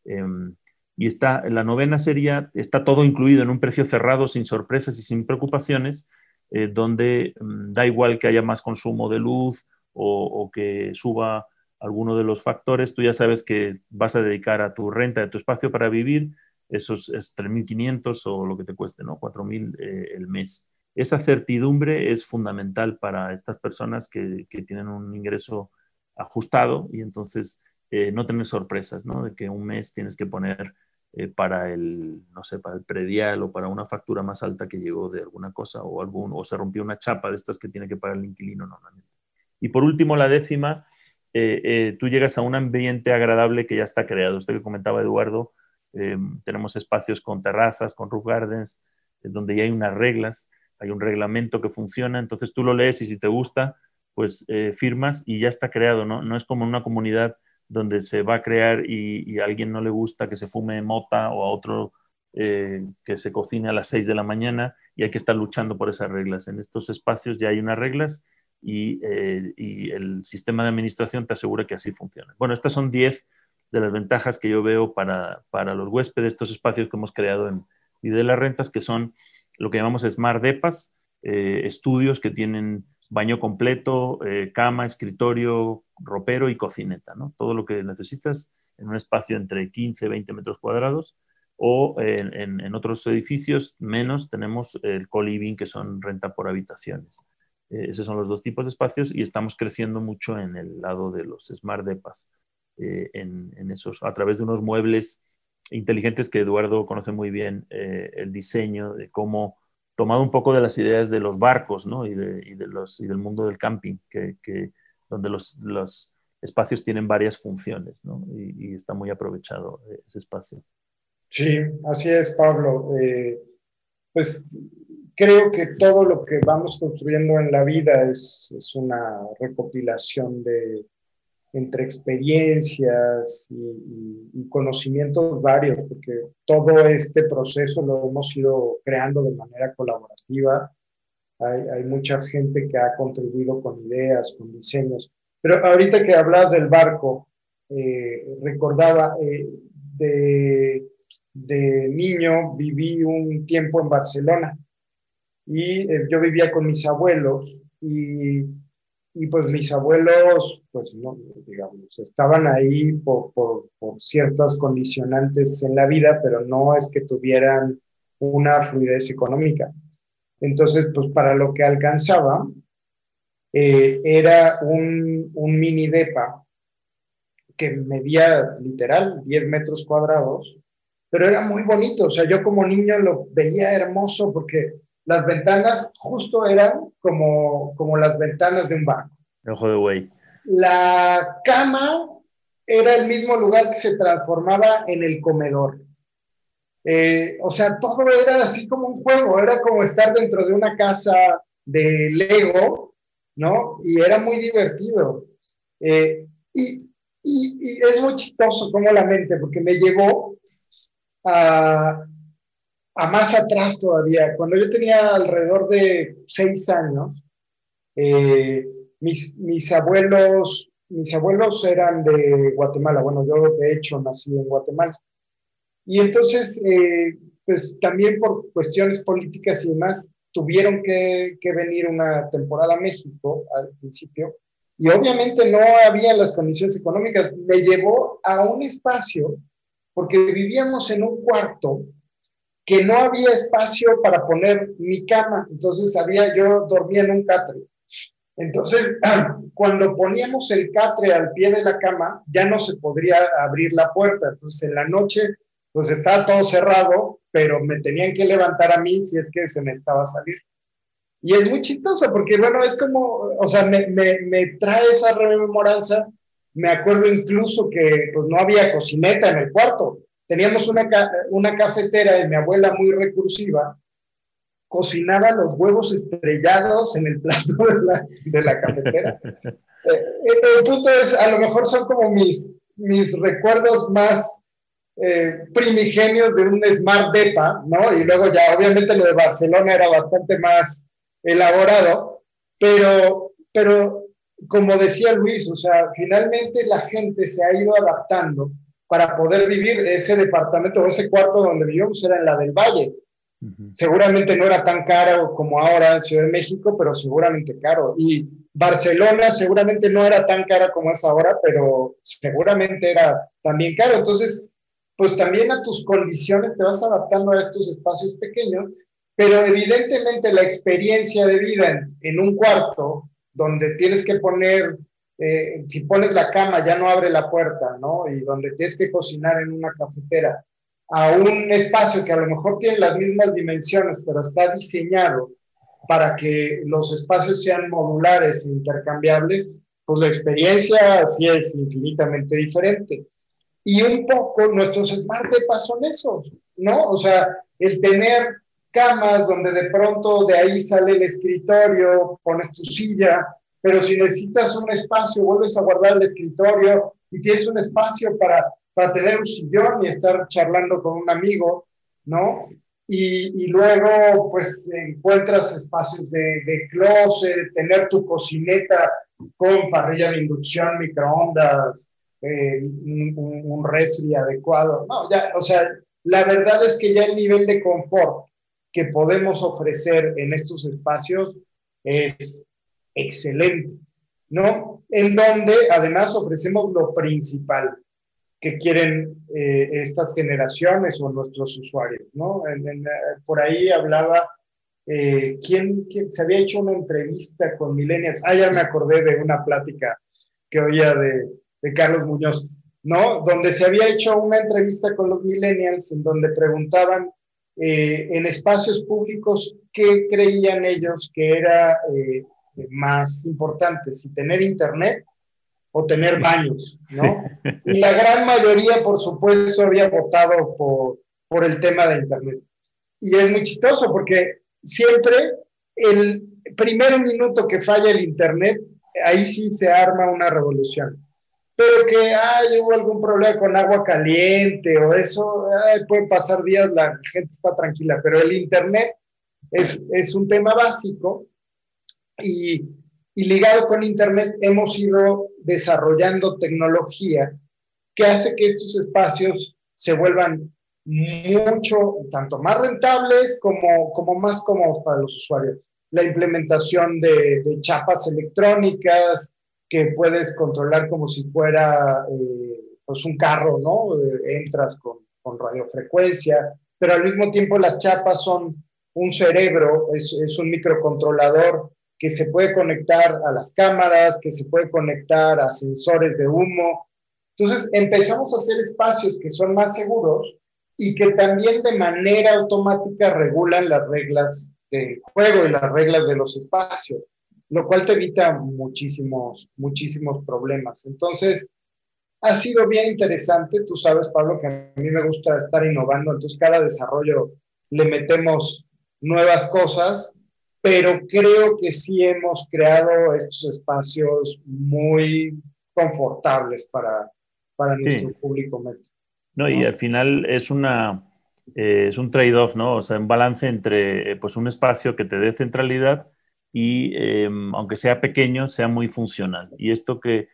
Em, y está, la novena sería, está todo incluido en un precio cerrado, sin sorpresas y sin preocupaciones, eh, donde mm, da igual que haya más consumo de luz o, que suba alguno de los factores, tú ya sabes que vas a dedicar a tu renta de tu espacio para vivir esos es 3.500 o lo que te cueste, ¿no? 4.000 eh, el mes. Esa certidumbre es fundamental para estas personas que tienen un ingreso ajustado y entonces eh, no tener sorpresas, ¿no? De que un mes tienes que poner eh, para el, no sé, para el predial o para una factura más alta que llegó de alguna cosa o, algún, o se rompió una chapa de estas que tiene que pagar el inquilino normalmente. Y por último, la décima, tú llegas a un ambiente agradable que ya está creado. Usted que comentaba, Eduardo, eh, tenemos espacios con terrazas, con roof gardens, donde ya hay unas reglas, hay un reglamento que funciona, entonces tú lo lees y si te gusta, pues eh, firmas y ya está creado, ¿no? No es como en una comunidad donde se va a crear y, a alguien no le gusta que se fume mota o a otro eh, que se cocine a las 6 de la mañana y hay que estar luchando por esas reglas. En estos espacios ya hay unas reglas y, y el sistema de administración te asegura que así funciona. Bueno, estas son 10 de las ventajas que yo veo para, para los huéspedes, estos espacios que hemos creado en Vida de las Rentas, que son lo que llamamos Smart Depas, eh, estudios que tienen baño completo, eh, cama, escritorio, ropero y cocineta, ¿no? Todo lo que necesitas en un espacio entre 15 y 20 metros cuadrados o en, en, otros edificios menos tenemos el co-living que son renta por habitaciones. Eh, esos son los dos tipos de espacios y estamos creciendo mucho en el lado de los Smart Depas. Eh, en, esos, a través de unos muebles inteligentes que Eduardo conoce muy bien, el diseño, de cómo, tomado un poco de las ideas de los barcos ¿no? y, de, y, de los, y del mundo del camping, que, que donde los, los, espacios tienen varias funciones ¿no? y, y, está muy aprovechado eh, ese espacio. Sí, así es, Pablo. pues creo que todo lo que vamos construyendo en la vida es, es una recopilación de, entre experiencias y, conocimientos varios, porque todo este proceso lo hemos ido creando de manera colaborativa. Hay, mucha gente que ha contribuido con ideas, con diseños. Pero ahorita que hablas del barco, eh, recordaba, eh, de, de, niño viví un tiempo en Barcelona y eh, yo vivía con mis abuelos y y pues mis abuelos, pues no, digamos, estaban ahí por, por, ciertas condicionantes en la vida, pero no es que tuvieran una fluidez económica. Entonces, pues para lo que alcanzaba, eh, era un, un mini depa que medía literal 10 metros cuadrados, pero era muy bonito, o sea, yo como niño lo veía hermoso porque las ventanas justo eran como, como las ventanas de un banco. Ojo de güey. La cama era el mismo lugar que se transformaba en el comedor. Eh, o sea, todo era así como un juego, era como estar dentro de una casa de Lego, ¿no? Y era muy divertido. Eh, y, es muy chistoso como la mente, porque me llevó a, a más atrás todavía. Cuando yo tenía alrededor de seis años, eh, mis, abuelos, mis abuelos eran de Guatemala. Bueno, yo de hecho nací en Guatemala. Y entonces, eh, pues también por cuestiones políticas y demás, tuvieron que, que, venir una temporada a México al principio. Y obviamente no había las condiciones económicas. Me llevó a un espacio, porque vivíamos en un cuarto que no había espacio para poner mi cama, entonces había, yo dormía en un catre. Entonces, cuando poníamos el catre al pie de la cama, ya no se podría abrir la puerta. Entonces, en la noche, pues estaba todo cerrado, pero me tenían que levantar a mí si es que se me estaba salir. Y es muy chistoso porque, bueno, es como, o sea, me, me, me trae esas rememoranzas. Me acuerdo incluso que pues, no había cocineta en el cuarto. Teníamos una, una cafetera de mi abuela muy recursiva, cocinaba los huevos estrellados en el plato de la, de la cafetera. Eh, eh, el punto es, a lo mejor son como mis, mis recuerdos más eh, primigenios de un Smart Depa, ¿no? Y luego ya, obviamente lo de Barcelona era bastante más elaborado, pero, pero como decía Luis, o sea, finalmente la gente se ha ido adaptando para poder vivir ese departamento o ese cuarto donde vivimos era en la del Valle. Seguramente no era tan caro como ahora en Ciudad de México, pero seguramente caro. Y Barcelona seguramente no era tan cara como es ahora, pero seguramente era también caro. Entonces, pues también a tus condiciones te vas adaptando a estos espacios pequeños, pero evidentemente la experiencia de vida en, un cuarto donde tienes que poner, eh, si pones la cama ya no abre la puerta, ¿no? Y donde tienes que cocinar en una cafetera, a un espacio que a lo mejor tiene las mismas dimensiones, pero está diseñado para que los espacios sean modulares e intercambiables, pues la experiencia sí es infinitamente diferente. Y un poco nuestros smart depas son esos, ¿no? O sea, el tener camas donde de pronto de ahí sale el escritorio, pones tu silla, pero si necesitas un espacio, vuelves a guardar el escritorio y tienes un espacio para, para tener un sillón y estar charlando con un amigo, ¿no? Y, y luego, pues, encuentras espacios de, de closet, tener tu cocineta con parrilla de inducción, microondas, eh, un, un, refri adecuado. No, ya, o sea, la verdad es que ya el nivel de confort que podemos ofrecer en estos espacios es excelente, ¿no? En donde además ofrecemos lo principal que quieren eh, estas generaciones o nuestros usuarios, ¿no? por ahí hablaba, eh, ¿quién, ¿quién, se había hecho una entrevista con millennials? Ah, ya me acordé de una plática que oía de, Carlos Muñoz, ¿no? Donde se había hecho una entrevista con los millennials en donde preguntaban eh, en espacios públicos qué creían ellos que era eh, más importante, si tener internet o tener baños, ¿no? Y la gran mayoría, por supuesto, había votado por, por el tema de internet. Y es muy chistoso porque siempre el primer minuto que falla el internet, ahí sí se arma una revolución pero que hay hubo algún problema con agua caliente o eso, ay, pueden pasar días, la gente está tranquila, pero el Internet es, es un tema básico y, y ligado con Internet hemos ido desarrollando tecnología que hace que estos espacios se vuelvan mucho, tanto más rentables como, como más cómodos para los usuarios. La implementación de, chapas electrónicas, que puedes controlar como si fuera eh, pues un carro, ¿no? Eh, entras con, radiofrecuencia, pero al mismo tiempo las chapas son un cerebro, es, un microcontrolador que se puede conectar a las cámaras, que se puede conectar a sensores de humo. Entonces empezamos a hacer espacios que son más seguros y que también de manera automática regulan las reglas del juego y las reglas de los espacios lo cual te evita muchísimos, muchísimos problemas. Entonces, ha sido bien interesante. Tú sabes, Pablo, que a mí me gusta estar innovando, entonces cada desarrollo le metemos nuevas cosas, pero creo que sí hemos creado estos espacios muy confortables para, para nuestro público. No, y al final es una... Eh, es un trade-off, ¿no? O sea, un balance entre eh, pues un espacio que te dé centralidad, y em, aunque sea pequeño, sea muy funcional. Y esto que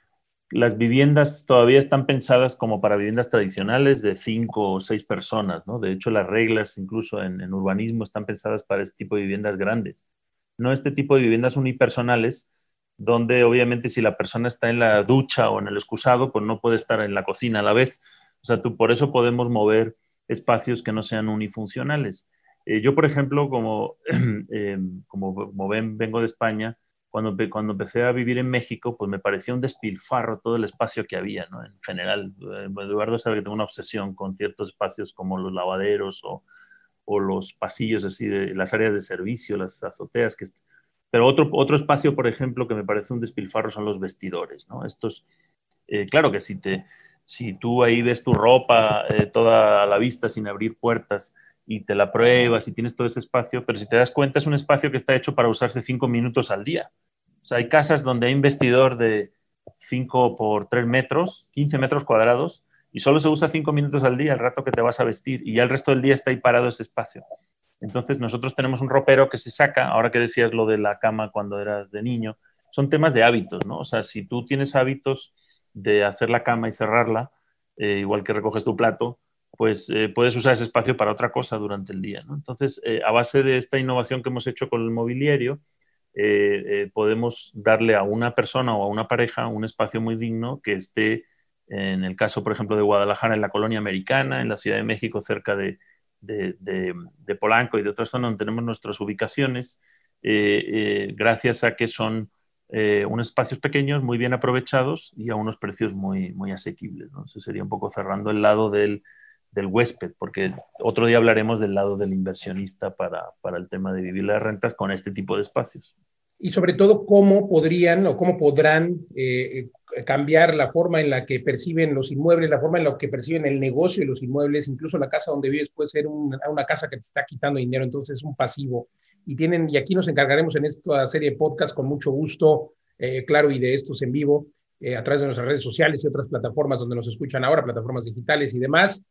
las viviendas todavía están pensadas como para viviendas tradicionales de cinco o seis personas, ¿no? De hecho, las reglas incluso en, en urbanismo están pensadas para este tipo de viviendas grandes, no este tipo de viviendas unipersonales, donde obviamente si la persona está en la ducha o en el excusado, pues no puede estar en la cocina a la vez. O sea, tú, por eso podemos mover espacios que no sean unifuncionales. Eh, yo, por ejemplo, como, eh, como, ven, vengo de España, cuando, cuando empecé a vivir en México, pues me parecía un despilfarro todo el espacio que había, ¿no? En general, eh, Eduardo sabe que tengo una obsesión con ciertos espacios como los lavaderos o, o los pasillos así de las áreas de servicio, las azoteas. Que Pero otro, otro espacio, por ejemplo, que me parece un despilfarro son los vestidores, ¿no? Estos, claro que si, te, si tú ahí ves tu ropa toda a la vista sin abrir puertas, y te la pruebas y tienes todo ese espacio, pero si te das cuenta es un espacio que está hecho para usarse cinco minutos al día. O sea, hay casas donde hay un vestidor de 5 por 3 metros, 15 metros cuadrados, y solo se usa cinco minutos al día, el rato que te vas a vestir, y ya el resto del día está ahí parado ese espacio. Entonces nosotros tenemos un ropero que se saca, ahora que decías lo de la cama cuando eras de niño, son temas de hábitos, ¿no? O sea, si tú tienes hábitos de hacer la cama y cerrarla, eh, igual que recoges tu plato, pues eh, puedes usar ese espacio para otra cosa durante el día, ¿no? Entonces, eh, a base de esta innovación que hemos hecho con el mobiliario, podemos darle a una persona o a una pareja un espacio muy digno que esté, en el caso, por ejemplo, de Guadalajara, en la colonia americana, en la Ciudad de México, cerca de, Polanco y de otras zonas donde tenemos nuestras ubicaciones, eh, eh, gracias a que son eh, unos espacios pequeños, muy bien aprovechados y a unos precios muy, asequibles. ¿no? Eso sería un poco cerrando el lado del, huésped, porque otro día hablaremos del lado del inversionista para el tema de vivir las rentas con este tipo de espacios y sobre todo cómo podrían o cómo podrán eh, eh, cambiar la forma en la que perciben los inmuebles, la forma en la que perciben el negocio de los inmuebles, incluso la casa donde vives puede ser una, casa que te está quitando dinero, entonces es un pasivo. Y tienen, y aquí nos encargaremos en esta serie de podcast con mucho gusto, eh, claro, y de estos en vivo, a través de nuestras redes sociales y otras plataformas donde nos escuchan ahora, plataformas digitales y demás.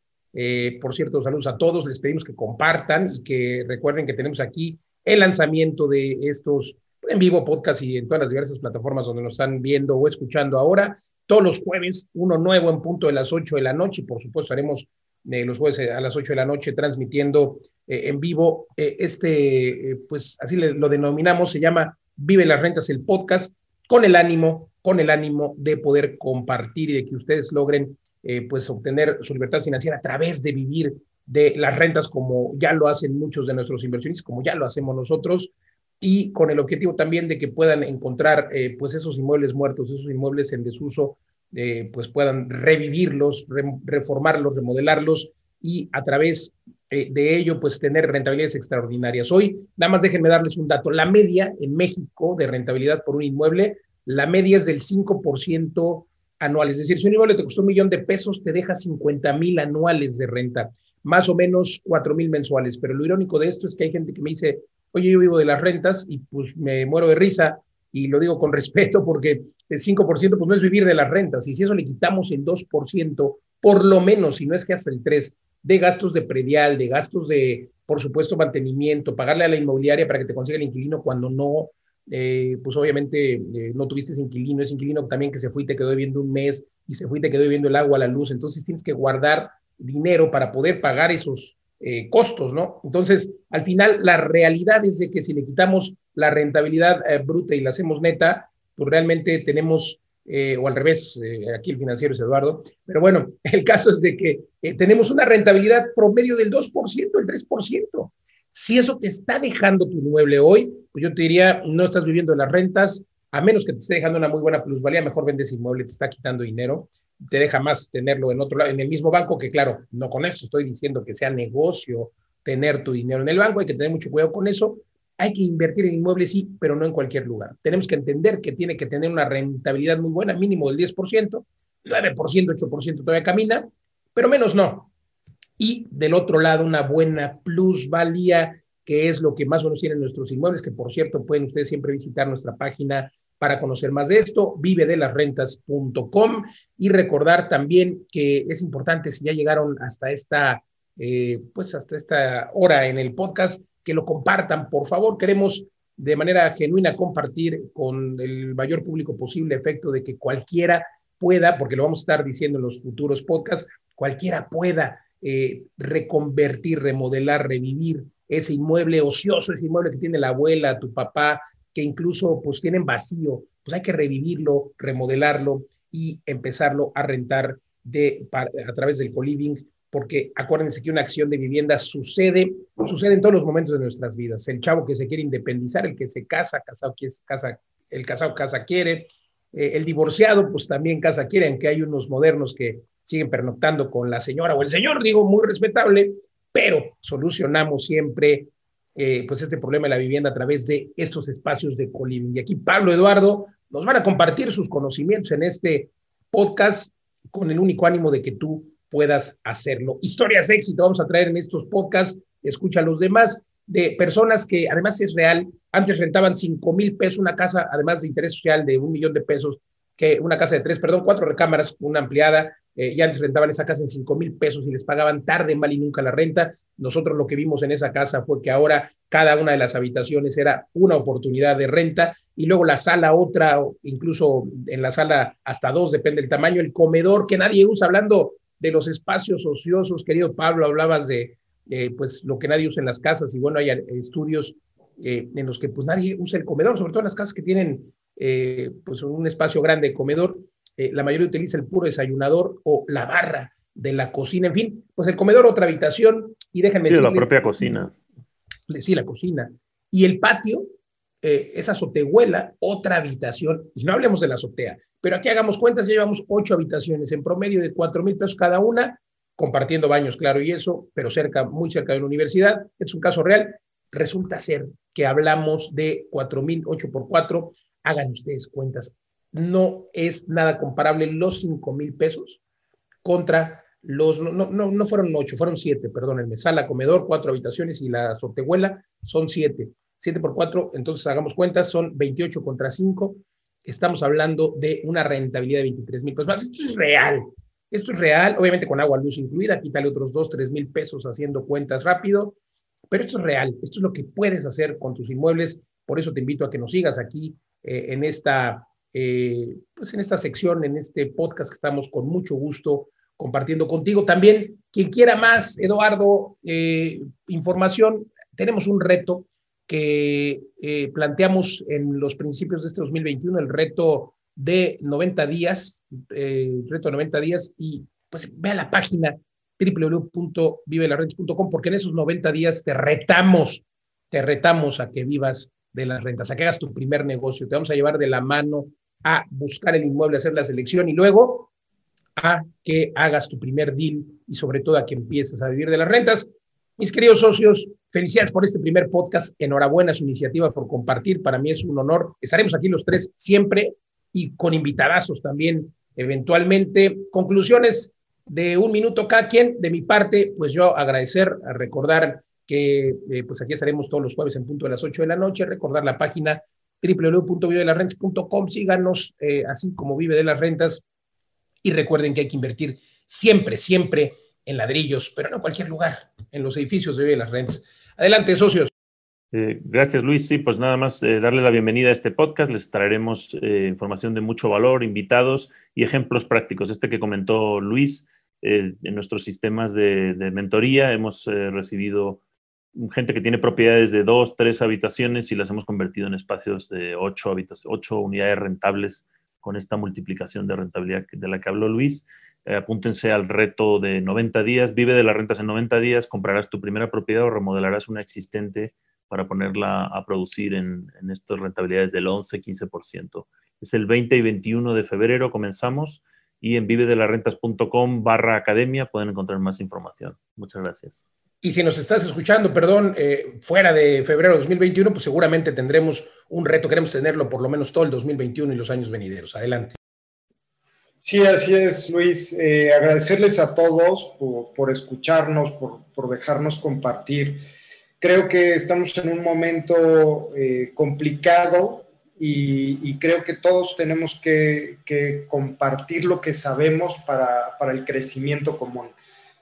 por cierto, saludos a todos, les pedimos que compartan y que recuerden que tenemos aquí el lanzamiento de estos en vivo podcast y en todas las diversas plataformas donde nos están viendo o escuchando ahora. Todos los jueves, uno nuevo en punto de las 8 de la noche y por supuesto haremos eh, los jueves a las 8 de la noche transmitiendo eh, en vivo. Eh, este, pues así lo denominamos, se llama Vive las Rentas el podcast, con el ánimo, con el ánimo de poder compartir y de que ustedes logren pues obtener su libertad financiera a través de vivir de las rentas como ya lo hacen muchos de nuestros inversionistas, como ya lo hacemos nosotros y con el objetivo también de que puedan encontrar eh, pues esos inmuebles muertos, esos inmuebles en desuso, eh, pues puedan revivirlos, reformarlos, remodelarlos y a través eh, de ello pues tener rentabilidades extraordinarias. Hoy, nada más déjenme darles un dato, la media en México de rentabilidad por un inmueble, la media es del 5% anual, es decir, si un inmueble te costó un millón de pesos, te deja 50 mil anuales de renta, más o menos 4 mil mensuales, pero lo irónico de esto es que hay gente que me dice, oye, yo vivo de las rentas y pues me muero de risa y lo digo con respeto porque el 5% pues no es vivir de las rentas y si eso le quitamos el 2%, por lo menos, si no es que hasta el 3%, de gastos de predial, de gastos de, por supuesto, mantenimiento, pagarle a la inmobiliaria para que te consiga el inquilino cuando no, eh, pues obviamente eh, no tuviste ese inquilino, ese inquilino también que se fue y te quedó viviendo un mes y se fue y te quedó viviendo el agua, la luz, entonces tienes que guardar dinero para poder pagar esos eh, costos, ¿no? Entonces, al final, la realidad es de que si le quitamos la rentabilidad eh, bruta y la hacemos neta, pues realmente tenemos, eh, o al revés, aquí el financiero es Eduardo, pero bueno, el caso es de que tenemos una rentabilidad promedio del 2%, el 3%. Si eso te está dejando tu inmueble hoy, pues yo te diría, no estás viviendo de las rentas, a menos que te esté dejando una muy buena plusvalía, mejor vendes inmueble, te está quitando dinero te deja más tenerlo en otro lado, en el mismo banco, que claro, no con eso estoy diciendo que sea negocio tener tu dinero en el banco, hay que tener mucho cuidado con eso. Hay que invertir en inmuebles, sí, pero no en cualquier lugar. Tenemos que entender que tiene que tener una rentabilidad muy buena, mínimo del 10%, 9%, 8% todavía camina, pero menos no. Y del otro lado, una buena plusvalía, que es lo que más o menos tienen nuestros inmuebles, que por cierto pueden ustedes siempre visitar nuestra página para conocer más de esto, vive de las rentas.com y recordar también que es importante si ya llegaron hasta esta, eh, pues hasta esta hora en el podcast, que lo compartan, por favor. Queremos de manera genuina compartir con el mayor público posible efecto de que cualquiera pueda, porque lo vamos a estar diciendo en los futuros podcasts, cualquiera pueda eh, reconvertir, remodelar, revivir ese inmueble ocioso, ese inmueble que tiene la abuela, tu papá, que incluso pues tienen vacío, pues hay que revivirlo, remodelarlo y empezarlo a rentar de, a través del co-living, porque acuérdense que una acción de vivienda sucede, sucede en todos los momentos de nuestras vidas. El chavo que se quiere independizar, el que se casa, casado casa, el casado casa quiere, eh, el divorciado pues también casa quiere, aunque hay unos modernos que siguen pernoctando con la señora o el señor, digo, muy respetable, pero solucionamos siempre eh, pues este problema de la vivienda a través de estos espacios de coliving. Y aquí Pablo Eduardo nos van a compartir sus conocimientos en este podcast con el único ánimo de que tú puedas hacerlo. Historias de éxito vamos a traer en estos podcasts, escucha a los demás, de personas que además es real, antes rentaban 5 mil pesos una casa, además de interés social de un millón de pesos, que una casa de tres, perdón, cuatro recámaras, una ampliada, eh, ya antes rentaban esa casa en 5 mil pesos y les pagaban tarde, mal y nunca la renta. Nosotros lo que vimos en esa casa fue que ahora cada una de las habitaciones era una oportunidad de renta y luego la sala otra, incluso en la sala hasta dos, depende del tamaño, el comedor que nadie usa, hablando de los espacios ociosos, querido Pablo, hablabas de pues lo que nadie usa en las casas y bueno, hay estudios eh, en los que pues nadie usa el comedor, sobre todo en las casas que tienen eh, pues un espacio grande de comedor, la mayoría utiliza el puro desayunador o la barra de la cocina, en fin, pues el comedor, otra habitación y déjenme Sí, la propia cocina. Sí, la cocina. Y el patio, esa azotehuela, otra habitación, y no hablemos de la azotea, pero aquí hagamos cuentas, ya llevamos ocho habitaciones en promedio de cuatro mil pesos cada una, compartiendo baños, claro, y eso, pero cerca, muy cerca de la universidad. Es un caso real. Resulta ser que hablamos de 4 mil, 8 por 4. Hagan ustedes cuentas. No es nada comparable los 5 mil pesos contra los, no, no, no fueron 8, fueron 7, perdónenme. Sala, comedor, cuatro habitaciones y la sortehuela son 7. 7 por 4, entonces hagamos cuentas, son 28 contra 5. Estamos hablando de una rentabilidad de 23 mil pesos más. Esto es real. Esto es real, obviamente con agua, luz incluida, quítale otros dos, tres mil pesos haciendo cuentas rápido, pero esto es real, esto es lo que puedes hacer con tus inmuebles, por eso te invito a que nos sigas aquí eh, en, esta, eh, pues en esta sección, en este podcast que estamos con mucho gusto compartiendo contigo. También, quien quiera más, Eduardo, eh, información, tenemos un reto que planteamos en los principios de este 2021, el reto de 90 días, eh, reto de 90 días, y pues ve a la página www.vivelarrentas.com porque en esos 90 días te retamos, te retamos a que vivas de las rentas, a que hagas tu primer negocio, te vamos a llevar de la mano a buscar el inmueble, hacer la selección y luego a que hagas tu primer deal y sobre todo a que empieces a vivir de las rentas. Mis queridos socios, felicidades por este primer podcast. Enhorabuena a su iniciativa por compartir. Para mí es un honor. Estaremos aquí los tres siempre y con invitadazos también eventualmente. Conclusiones de un minuto cada quien. De mi parte, pues yo agradecer, recordar que eh, pues aquí estaremos todos los jueves en punto de las 8 de la noche, recordar la página www.vivedelasrentas.com, síganos eh, así como Vive de las Rentas y recuerden que hay que invertir siempre, siempre en ladrillos, pero no en cualquier lugar, en los edificios de Vive de las Rentas. Adelante, socios. Eh, gracias, Luis. Sí, pues nada más eh, darle la bienvenida a este podcast. Les traeremos eh, información de mucho valor, invitados y ejemplos prácticos. Este que comentó Luis, en nuestros sistemas de, mentoría hemos recibido gente que tiene propiedades de dos, tres habitaciones y las hemos convertido en espacios de ocho, ocho unidades rentables con esta multiplicación de rentabilidad de la que habló Luis. apúntense al reto de 90 días. Vive de las rentas en 90 días, comprarás tu primera propiedad o remodelarás una existente para ponerla a producir en, estas rentabilidades del 11-15%. Es el 20 y 21 de febrero, comenzamos y en vivedelarrentas.com barra academia pueden encontrar más información. Muchas gracias. Y si nos estás escuchando, perdón, eh, fuera de febrero de 2021, pues seguramente tendremos un reto, queremos tenerlo por lo menos todo el 2021 y los años venideros. Adelante. Sí, así es, Luis. Eh, agradecerles a todos por, escucharnos, por, dejarnos compartir Creo que estamos en un momento eh, complicado y, creo que todos tenemos que, compartir lo que sabemos para, el crecimiento común.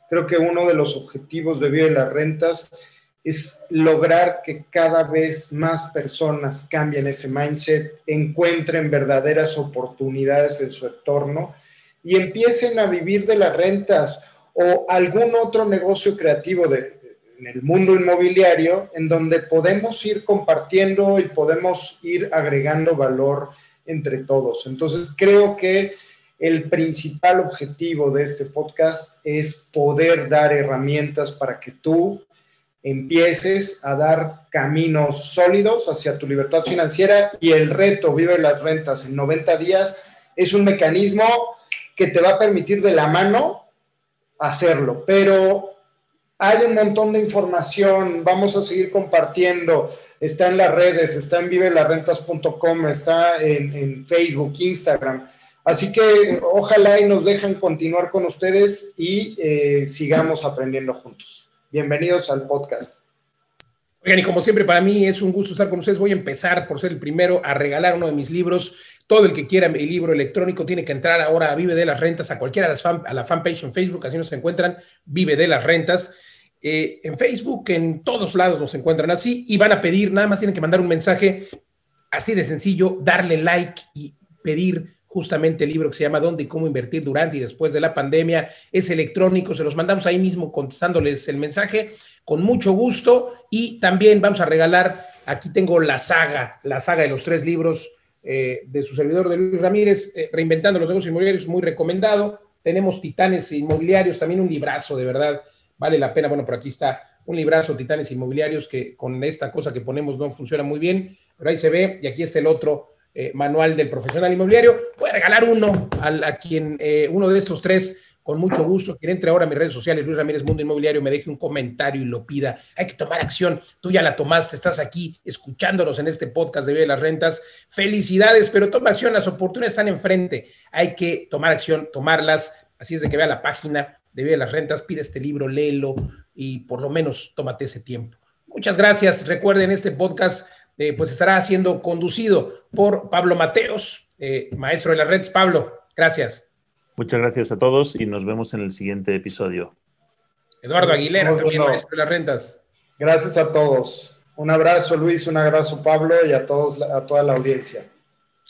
Creo que uno de los objetivos de Vida de las Rentas es lograr que cada vez más personas cambien ese mindset, encuentren verdaderas oportunidades en su entorno y empiecen a vivir de las rentas o algún otro negocio creativo de, en el mundo inmobiliario en donde podemos ir compartiendo y podemos ir agregando valor entre todos. Entonces, creo que el principal objetivo de este podcast es poder dar herramientas para que tú empieces a dar caminos sólidos hacia tu libertad financiera y el reto Vive las Rentas en 90 días es un mecanismo que te va a permitir de la mano hacerlo, pero hay un montón de información, vamos a seguir compartiendo. Está en las redes, está en vivelarrentas.com, está en, Facebook, Instagram. Así que ojalá y nos dejan continuar con ustedes y eh, sigamos aprendiendo juntos. Bienvenidos al podcast. Oigan, y como siempre, para mí es un gusto estar con ustedes. Voy a empezar por ser el primero a regalar uno de mis libros Todo el que quiera el libro electrónico tiene que entrar ahora a Vive de las Rentas, a cualquiera de las fan, a la fanpage en Facebook, así nos encuentran, Vive de las Rentas. Eh, en Facebook, en todos lados nos encuentran así y van a pedir, nada más tienen que mandar un mensaje así de sencillo, darle like y pedir justamente el libro que se llama ¿Dónde y cómo invertir durante y después de la pandemia? Es electrónico, se los mandamos ahí mismo contestándoles el mensaje con mucho gusto y también vamos a regalar, aquí tengo la saga, la saga de los tres libros eh, de su servidor de Luis Ramírez, eh, Reinventando los negocios inmobiliarios, muy recomendado. Tenemos Titanes Inmobiliarios, también un librazo, de verdad, vale la pena. Bueno, por aquí está un librazo, Titanes Inmobiliarios, que con esta cosa que ponemos no funciona muy bien, pero ahí se ve, y aquí está el otro eh, manual del profesional inmobiliario. Voy a regalar uno a, quien, eh, uno de estos tres, con mucho gusto, quien entre ahora a mis redes sociales, Luis Ramírez Mundo Inmobiliario, me deje un comentario y lo pida. Hay que tomar acción. Tú ya la tomaste, estás aquí escuchándonos en este podcast de Vive las Rentas. Felicidades, pero toma acción, las oportunidades están enfrente. Hay que tomar acción, tomarlas. Así es de que vea la página de Vive las Rentas, pide este libro, léelo y por lo menos tómate ese tiempo. Muchas gracias. Recuerden, este podcast eh, pues estará siendo conducido por Pablo Mateos, eh, maestro de las redes. Pablo, gracias. Muchas gracias a todos y nos vemos en el siguiente episodio. Eduardo Aguilera, también maestro de las rentas. Gracias a todos. Un abrazo Luis, un abrazo Pablo y a todos a toda la audiencia.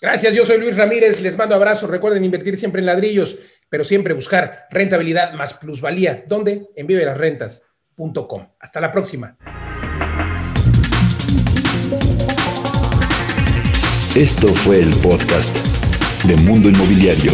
Gracias, yo soy Luis Ramírez, les mando abrazos. Recuerden invertir siempre en ladrillos, pero siempre buscar rentabilidad más plusvalía. ¿Dónde? En vivelasrentas.com. Hasta la próxima. Esto fue el podcast de Mundo Inmobiliario